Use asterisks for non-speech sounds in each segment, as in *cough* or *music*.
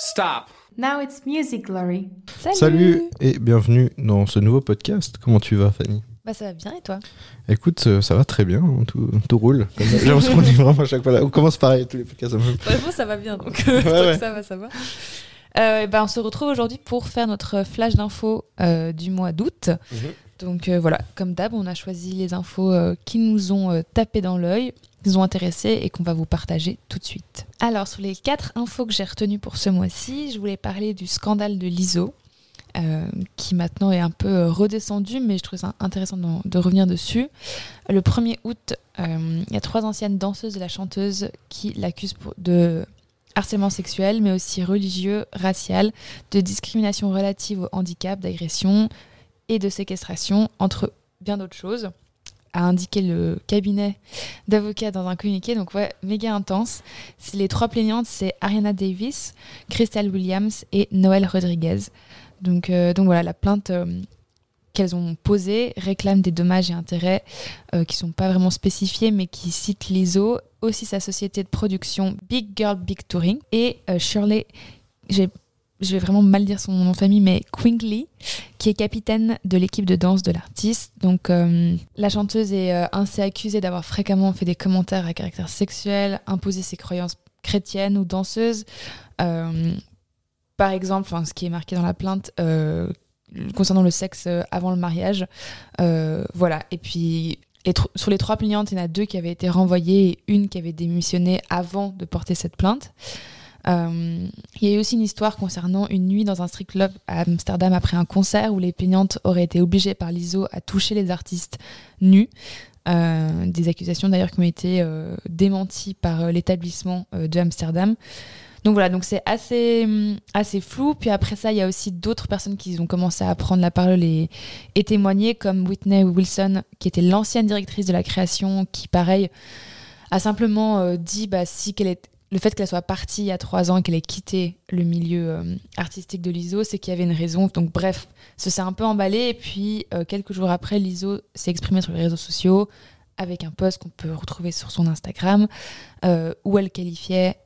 Stop. Now it's music glory. Salut. Salut et bienvenue dans ce nouveau podcast. Comment tu vas, Fanny? Bah ça va bien et toi? Écoute, euh, ça va très bien, hein, tout, tout roule. J'ai l'impression qu'on est vraiment à chaque fois là. On commence pareil tous les podcasts. Vraiment ça va bien donc *laughs* euh, ouais. ça va ça va. Euh, bah, on se retrouve aujourd'hui pour faire notre flash d'infos euh, du mois d'août. Mhm. Donc euh, voilà, comme d'hab, on a choisi les infos euh, qui nous ont euh, tapé dans l'œil, qui nous ont intéressés et qu'on va vous partager tout de suite. Alors sur les quatre infos que j'ai retenues pour ce mois-ci, je voulais parler du scandale de l'ISO. euh, qui maintenant est un peu redescendu, mais je trouve ça intéressant d'en- de, revenir dessus. Le 1er août, il y a trois anciennes danseuses et la chanteuse qui l'accusent de harcèlement sexuel, mais aussi religieux, racial, de discrimination relative au handicap, d'agression de séquestration, entre bien d'autres choses, a indiqué le cabinet d'avocats dans un communiqué. Donc ouais, méga intense. Les trois plaignantes, c'est Ariana Davis, Crystal Williams et Noël Rodriguez. Donc, euh, donc voilà, la plainte euh, qu'elles ont posée réclame des dommages et intérêts euh, qui sont pas vraiment spécifiés, mais qui citent l'ISO, aussi sa société de production Big Girl Big Touring et Shirley, j'ai- je vais vraiment mal dire son nom de famille, mais Quingley, qui est capitaine de l'équipe de danse de l'artiste. Donc euh, la chanteuse est euh, ainsi accusée d'avoir fréquemment fait des commentaires à caractère sexuel, imposé ses croyances chrétiennes ou danseuses. Euh, par exemple, ce qui est marqué dans la plainte, euh, concernant le sexe euh, avant le mariage. Euh, voilà. Et puis, sur les trois plaignantes, il y en a deux qui avaient été renvoyées et une qui avait démissionné avant de porter cette plainte. Euh, il y a eu aussi une histoire concernant une nuit dans un strip club à Amsterdam après un concert où les plaignantes auraient été obligées par l'ISO à toucher les artistes nus. Euh, des accusations d'ailleurs qui ont été euh, démenties par l'établissement de Amsterdam. Donc voilà, donc c'est assez, hum, assez flou. Puis après ça, il y a aussi d'autres personnes qui ont commencé à prendre la parole et, témoigner, comme Whitney Wilson, qui était l'ancienne directrice de la création, qui, pareil, a simplement dit bah, si qu'elle est, le fait qu'elle soit partie il y a trois ans et qu'elle ait quitté le milieu euh, artistique de l'ISO, c'est qu'il y avait une raison. Donc bref, ça s'est un peu emballé. Et puis, euh, quelques jours après, l'ISO s'est exprimée sur les réseaux sociaux avec un post qu'on peut retrouver sur son Instagram, euh, où elle qualifiait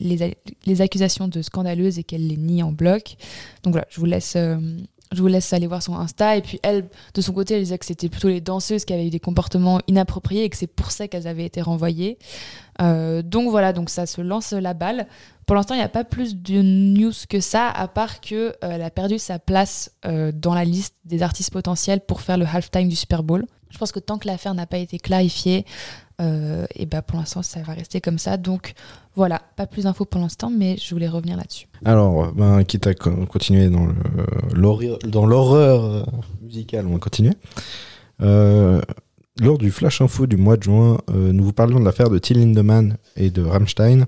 les, les accusations de scandaleuses et qu'elle les nie en bloc. Donc voilà, je vous laisse, je vous laisse aller voir son Insta. Et puis elle, de son côté, elle disait que c'était plutôt les danseuses qui avaient eu des comportements inappropriés et que c'est pour ça qu'elles avaient été renvoyées. Euh, donc voilà, ça se lance la balle. Pour l'instant, il n'y a pas plus de news que ça, à part que euh, a perdu sa place euh, dans la liste des artistes potentiels pour faire le halftime du Super Bowl. Je pense que tant que l'affaire n'a pas été clarifiée, euh, et bah pour l'instant, ça va rester comme ça. Donc voilà, pas plus d'infos pour l'instant, mais je voulais revenir là-dessus. Alors, ben, quitte à co- continuer dans l'horreur musicale, on va continuer. Lors du Flash Info du mois de juin, nous vous parlions de l'affaire de Till Lindemann et de Rammstein,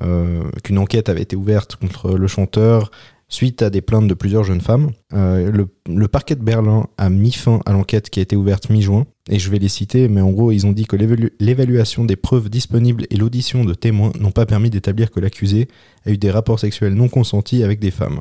qu'une enquête avait été ouverte contre le chanteur suite à des plaintes de plusieurs jeunes femmes. Euh, le, parquet de Berlin a mis fin à l'enquête qui a été ouverte mi-juin, et je vais les citer, mais en gros, ils ont dit que l'évalu- l'évaluation des preuves disponibles et l'audition de témoins n'ont pas permis d'établir que l'accusé a eu des rapports sexuels non consentis avec des femmes.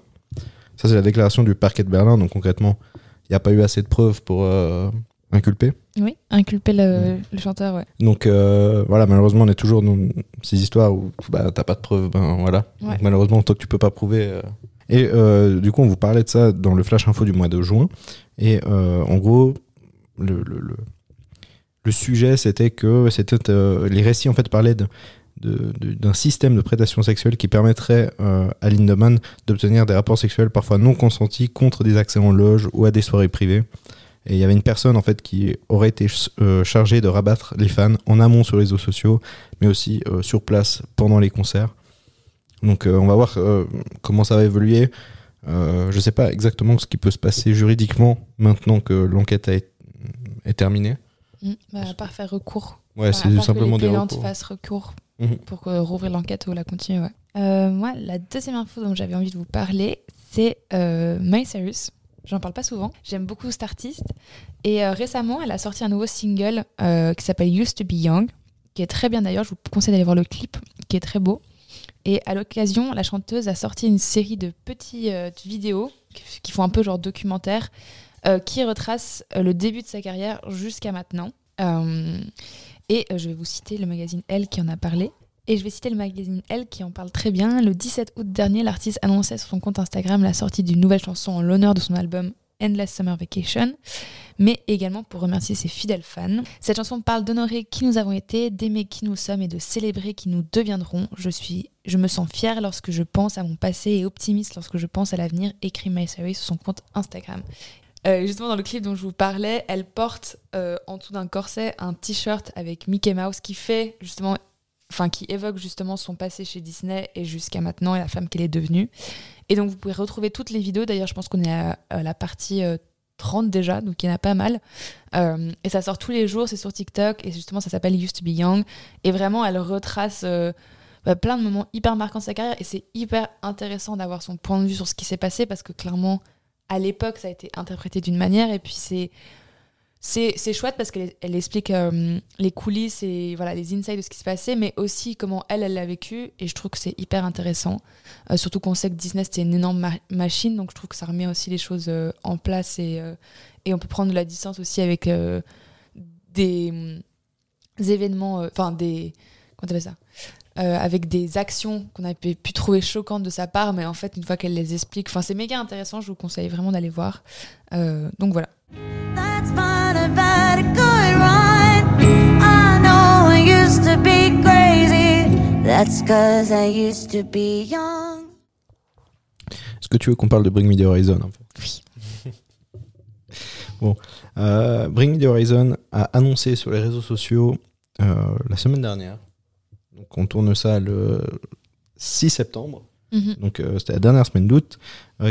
Ça, c'est la déclaration du parquet de Berlin, donc concrètement, il n'y a pas eu assez de preuves pour euh, inculper. Oui, inculper le, le chanteur, ouais. Donc euh, voilà, malheureusement, on est toujours dans ces histoires où bah, t'as pas de preuves, ben voilà. Ouais. Malheureusement, tant que tu peux pas prouver. euh. Et euh, du coup, on vous parlait de ça dans le flash info du mois de juin. Et en gros, le, le, le, le sujet, c'était que c'était les récits en fait parlaient de d'un système de prédation sexuelle qui permettrait euh, à Lindemann d'obtenir des rapports sexuels parfois non consentis contre des accès en loge ou à des soirées privées. Et il y avait une personne en fait qui aurait été euh, chargée de rabattre les fans en amont sur les réseaux sociaux, mais aussi euh, sur place pendant les concerts. Donc euh, on va voir comment ça va évoluer. Je sais pas exactement ce qui peut se passer juridiquement maintenant que l'enquête est terminée. Mm. Bah, à part faire recours. Ouais, Enfin, c'est simplement que les des recours. fassent recours Mhm. pour rouvrir l'enquête ou la continuer, ouais. Moi, la deuxième info dont j'avais envie de vous parler, c'est euh, Cyrus. J'en parle pas souvent. J'aime beaucoup cet artiste. Et euh, récemment, elle a sorti un nouveau single euh, qui s'appelle Used to Be Young, qui est très bien d'ailleurs. Je vous conseille d'aller voir le clip, qui est très beau. Et à l'occasion, la chanteuse a sorti une série de petits euh, vidéos qui, font un peu genre documentaire, qui retracent le début de sa carrière jusqu'à maintenant. Et je vais vous citer le magazine Elle qui en a parlé. Et je vais citer le magazine Elle qui en parle très bien. Le 17 août dernier, l'artiste annonçait sur son compte Instagram la sortie d'une nouvelle chanson en l'honneur de son album Endless Summer Vacation, mais également pour remercier ses fidèles fans. Cette chanson parle d'honorer qui nous avons été, d'aimer qui nous sommes et de célébrer qui nous deviendrons. Je suis, je me sens fière lorsque je pense à mon passé et optimiste lorsque je pense à l'avenir, écrit My Cyrus sur son compte Instagram. Euh, justement, dans le clip dont je vous parlais, elle porte euh, en dessous d'un corset un t-shirt avec Mickey Mouse qui fait justement, enfin qui évoque justement son passé chez Disney et jusqu'à maintenant et la femme qu'elle est devenue. Et donc vous pouvez retrouver toutes les vidéos. D'ailleurs, je pense qu'on est à, la partie euh, 30 déjà, donc il y en a pas mal. Euh, et ça sort tous les jours, c'est sur TikTok et justement ça s'appelle Used to Be Young. Et vraiment, elle retrace. euh, bah, plein de moments hyper marquants de sa carrière et c'est hyper intéressant d'avoir son point de vue sur ce qui s'est passé parce que clairement à l'époque ça a été interprété d'une manière et puis c'est c'est chouette parce qu'elle elle explique euh, les coulisses et voilà les insights de ce qui s'est passé mais aussi comment elle elle l'a vécu et je trouve que c'est hyper intéressant Euh, surtout qu'on sait que Disney c'était une énorme ma- machine donc je trouve que ça remet aussi les choses euh, en place et et on peut prendre de la distance aussi avec des, événements enfin des comment t'appelles ça avec des actions qu'on a pu, pu trouver choquantes de sa part, mais en fait, une fois qu'elle les explique, c'est méga intéressant. Je vous conseille vraiment d'aller voir. Donc voilà. That's fine, I've had a good run. I know I used to be crazy. That's cause I used to be young. Est-ce que tu veux qu'on parle de Bring Me the Horizon un peu Oui. *laughs* bon, euh, Bring Me the Horizon a annoncé sur les réseaux sociaux euh, la semaine dernière. Donc on tourne ça le 6 septembre. Mhm. Donc euh, c'était la dernière semaine d'août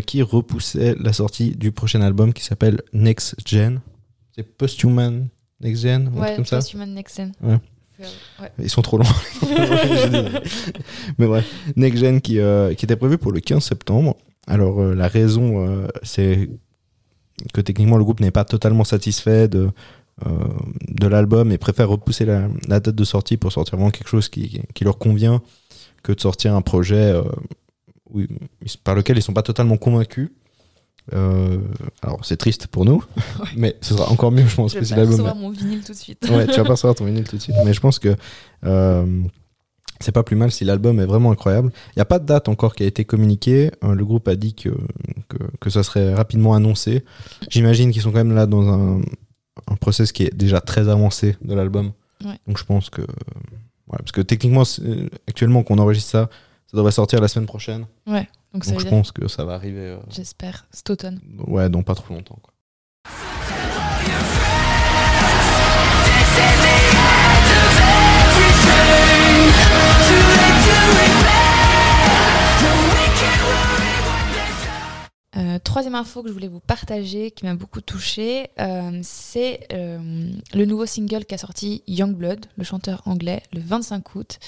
qui repoussait la sortie du prochain album qui s'appelle Next Gen. C'est Posthuman Next Gen, Ouais, comme ça. Posthuman Nexen. Ouais. Ouais. Ils sont trop longs. *laughs* Mais bref, Next Gen qui, euh, qui était prévu pour le 15 septembre. Alors euh, la raison, euh, c'est que techniquement le groupe n'est pas totalement satisfait de, euh, de l'album et préfère repousser la, la date de sortie pour sortir vraiment quelque chose qui, qui leur convient que de sortir un projet euh, où par lequel ils sont pas totalement convaincus. Euh, alors c'est triste pour nous, *laughs* mais ce sera encore mieux je pense Je que vais pas recevoir mon vinyle tout de suite. Ouais, tu vas pas recevoir ton *laughs* vinyle tout de suite. Mais je pense que euh, c'est pas plus mal si l'album est vraiment incroyable. Il n'y a pas de date encore qui a été communiquée. Euh, le groupe a dit que, que, que ça serait rapidement annoncé. J'imagine qu'ils sont quand même là dans un, un process qui est déjà très avancé de l'album. Ouais. Donc je pense que. parce que techniquement, actuellement qu'on enregistre ça, ça devrait sortir la semaine prochaine. Ouais, donc ça Donc je dire, pense que ça va arriver. euh, j'espère, cet automne. ouais, dans pas trop longtemps. quoi. Euh, troisième info que je voulais vous partager, qui m'a beaucoup touchée, euh, c'est euh, le nouveau single qu'a sorti Youngblood, le chanteur anglais, le 25 août,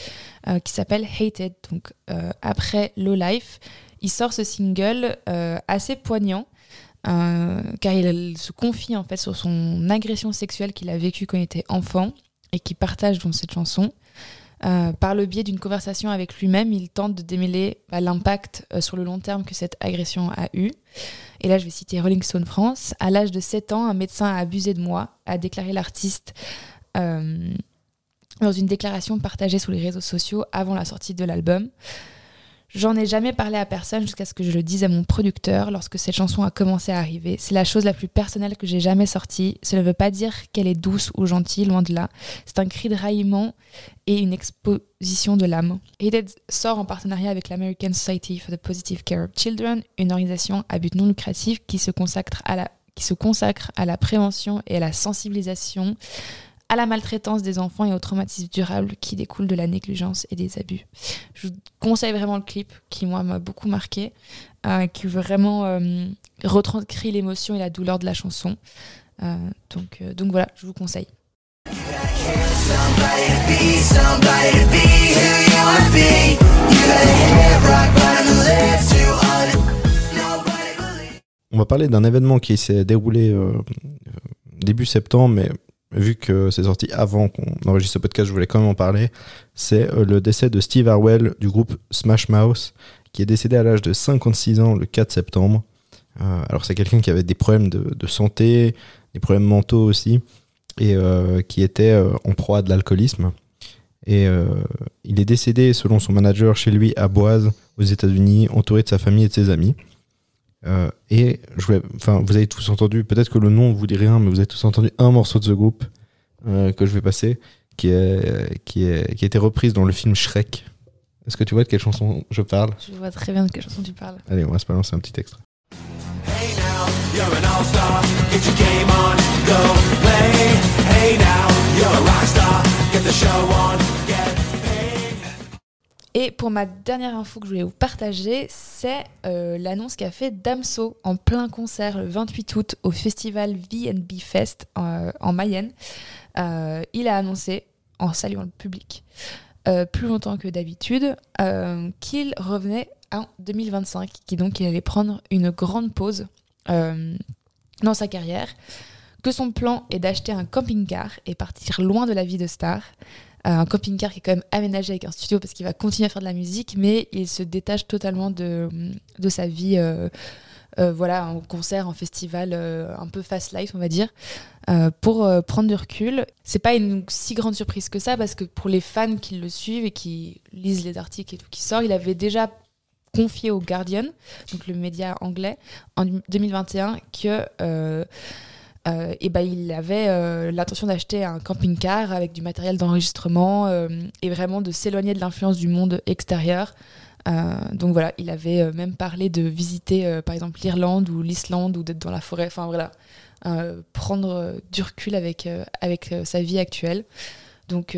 qui s'appelle Hated. Donc après Low Life, il sort ce single assez poignant. car il se confie en fait sur son agression sexuelle qu'il a vécue quand il était enfant et qui partage dans cette chanson. Euh, par le biais d'une conversation avec lui-même, il tente de démêler bah, l'impact euh, sur le long terme que cette agression a eu. Et là, je vais citer Rolling Stone France. À l'âge de 7 ans, un médecin a abusé de moi, a déclaré l'artiste euh, dans une déclaration partagée sur les réseaux sociaux avant la sortie de l'album. J'en ai jamais parlé à personne jusqu'à ce que je le dise à mon producteur lorsque cette chanson a commencé à arriver. C'est la chose la plus personnelle que j'ai jamais sortie. Cela ne veut pas dire qu'elle est douce ou gentille, loin de là. C'est un cri de raillement et une exposition de l'âme. Hated sort en partenariat avec l'American Society for the Positive Care of Children, une organisation à but non lucratif qui se consacre à la, qui se consacre à la prévention et à la sensibilisation à la maltraitance des enfants et au traumatisme durable qui découle de la négligence et des abus. Je vous conseille vraiment le clip qui, moi, m'a beaucoup marqué, euh, qui vraiment euh, retranscrit l'émotion et la douleur de la chanson. Euh, donc, donc voilà, je vous conseille. On va parler d'un événement qui s'est déroulé début septembre, mais vu que c'est sorti avant qu'on enregistre ce podcast, je voulais quand même en parler. C'est euh, le décès de Steve Harwell du groupe Smash Mouth, qui est décédé à l'âge de 56 ans le 4 septembre. Euh, alors c'est quelqu'un qui avait des problèmes de, santé, des problèmes mentaux aussi. et euh, qui était en proie à de l'alcoolisme. Et il est décédé, selon son manager, chez lui à Boise, aux États-Unis, entouré de sa famille et de ses amis. Euh, et je voulais, enfin, vous avez tous entendu, peut-être que le nom vous dit rien, mais vous avez tous entendu un morceau de ce groupe euh, que je vais passer, qui, est, qui, est, qui a été reprise dans le film Shrek. Est-ce que tu vois de quelle chanson je parle? Je vois très bien de quelle chanson tu parles. Allez, on va se balancer un petit extrait. Hey now, you're an all-star. Get your game on, go play. Hey now, you're a rock star. Get the show on. Et pour ma dernière info que je voulais vous partager, c'est euh, l'annonce qu'a fait Damso en plein concert le 28 août au festival VNB Fest euh, en Mayenne. Euh, il a annoncé, en saluant le public, plus longtemps que d'habitude, qu'il revenait en 2025, qui donc il allait prendre une grande pause dans sa carrière, que son plan est d'acheter un camping-car et partir loin de la vie de star. Euh, un camping-car qui est quand même aménagé avec un studio parce qu'il va continuer à faire de la musique, mais il se détache totalement de, de sa vie, euh, euh, voilà, en concert, en festival, un peu fast life, on va dire, pour prendre du recul. C'est pas une si grande surprise que ça parce que pour les fans qui le suivent et qui lisent les articles et tout qui sort, il avait déjà confié au Guardian, donc le média anglais, en 2021 que euh, et ben, il avait euh, l'intention d'acheter un camping-car avec du matériel d'enregistrement euh, et vraiment de s'éloigner de l'influence du monde extérieur. Donc voilà, il avait même parlé de visiter par exemple l'Irlande ou l'Islande ou d'être dans la forêt. Enfin voilà, prendre du recul avec, avec sa vie actuelle. Donc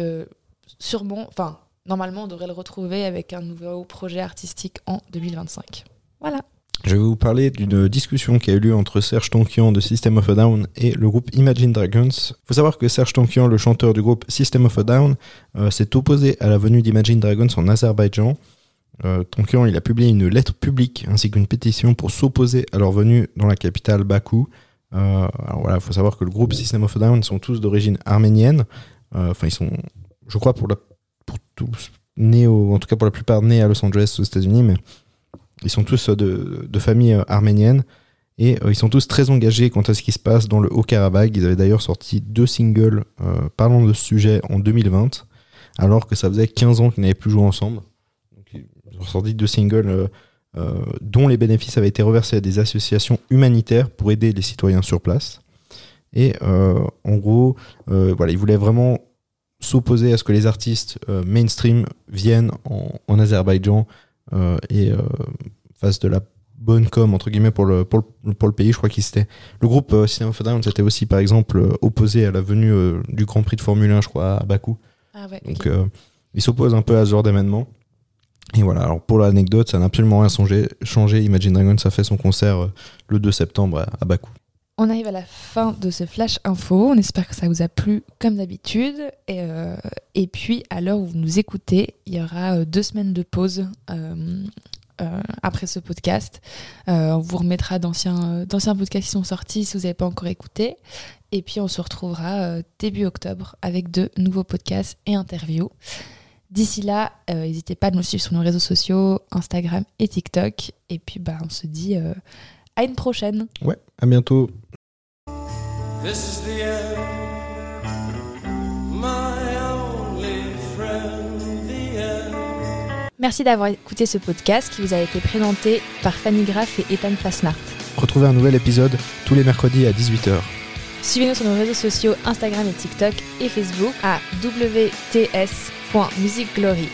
sûrement, enfin normalement on devrait le retrouver avec un nouveau projet artistique en 2025. Voilà. Je vais vous parler d'une discussion qui a eu lieu entre Serge Tankian de System of a Down et le groupe Imagine Dragons. faut savoir que Serge Tankian, le chanteur du groupe System of a Down, euh, s'est opposé à la venue d'Imagine Dragons en Azerbaïdjan. Euh, Tankian, il a publié une lettre publique ainsi qu'une pétition pour s'opposer à leur venue dans la capitale Bakou. Euh, voilà, il faut savoir que le groupe System of a Down sont tous d'origine arménienne. Euh, Enfin, ils sont, je crois, pour, la, pour tous nés, au- en tout cas pour la plupart, nés à Los Angeles, aux États-Unis, mais ils sont tous euh, de, famille euh, arménienne et euh, ils sont tous très engagés quant à ce qui se passe dans le Haut-Karabakh. Ils avaient d'ailleurs sorti deux singles parlant de ce sujet en 2020, alors que ça faisait 15 ans qu'ils n'avaient plus joué ensemble. Ils ont sorti deux singles dont les bénéfices avaient été reversés à des associations humanitaires pour aider les citoyens sur place. Et en gros, ils voulaient vraiment s'opposer à ce que les artistes mainstream viennent en, Azerbaïdjan et euh, fassent de la bonne com entre guillemets pour le, pour le, pour le pays. Je crois qu'il s'était le groupe euh, System of a Down s'était aussi par exemple euh, opposé à la venue euh, du Grand Prix de Formule 1, je crois, à Bakou. Ah ouais. Donc euh, ils s'opposent un peu à ce genre d'événement. Et voilà, alors pour l'anecdote, ça n'a absolument rien changé. changé. Imagine Dragons a fait son concert euh, le 2 septembre à, à Bakou. On arrive à la fin de ce flash info. On espère que ça vous a plu comme d'habitude. Et, euh, puis, à l'heure où vous nous écoutez, il y aura euh, deux semaines de pause euh, après ce podcast. On vous remettra d'anciens podcasts qui sont sortis si vous n'avez pas encore écouté. Et puis, on se retrouvera début octobre avec de nouveaux podcasts et interviews. D'ici là, n'hésitez pas à nous suivre sur nos réseaux sociaux, Instagram et TikTok. Et puis, bah, on se dit à une prochaine. Ouais, à bientôt. This is the end. My only friend, the end. Merci d'avoir écouté ce podcast qui vous a été présenté par Fanny Graff et Ethan Fasnart. Retrouvez un nouvel épisode tous les mercredis à 18h. Suivez-nous sur nos réseaux sociaux Instagram et TikTok et Facebook à wts.musicglory.